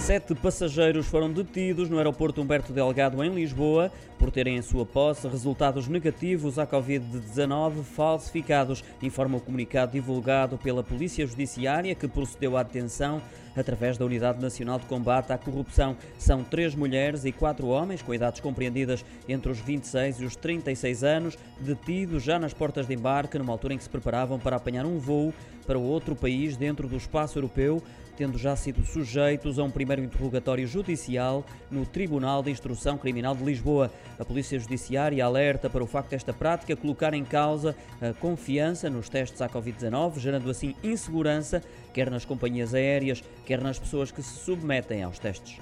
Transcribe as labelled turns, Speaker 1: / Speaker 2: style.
Speaker 1: Sete passageiros foram detidos no aeroporto Humberto Delgado, em Lisboa, por terem em sua posse resultados negativos à Covid-19 falsificados, informa o comunicado divulgado pela Polícia Judiciária, que procedeu à detenção através da Unidade Nacional de Combate à Corrupção. São três mulheres e quatro homens, com idades compreendidas entre os 26 e os 36 anos, detidos já nas portas de embarque, numa altura em que se preparavam para apanhar um voo para outro país dentro do espaço europeu, tendo já sido sujeitos a um primeiro interrogatório judicial no Tribunal de Instrução Criminal de Lisboa. A Polícia Judiciária alerta para o facto desta prática colocar em causa a confiança nos testes à Covid-19, gerando assim insegurança, quer nas companhias aéreas, quer nas pessoas que se submetem aos testes.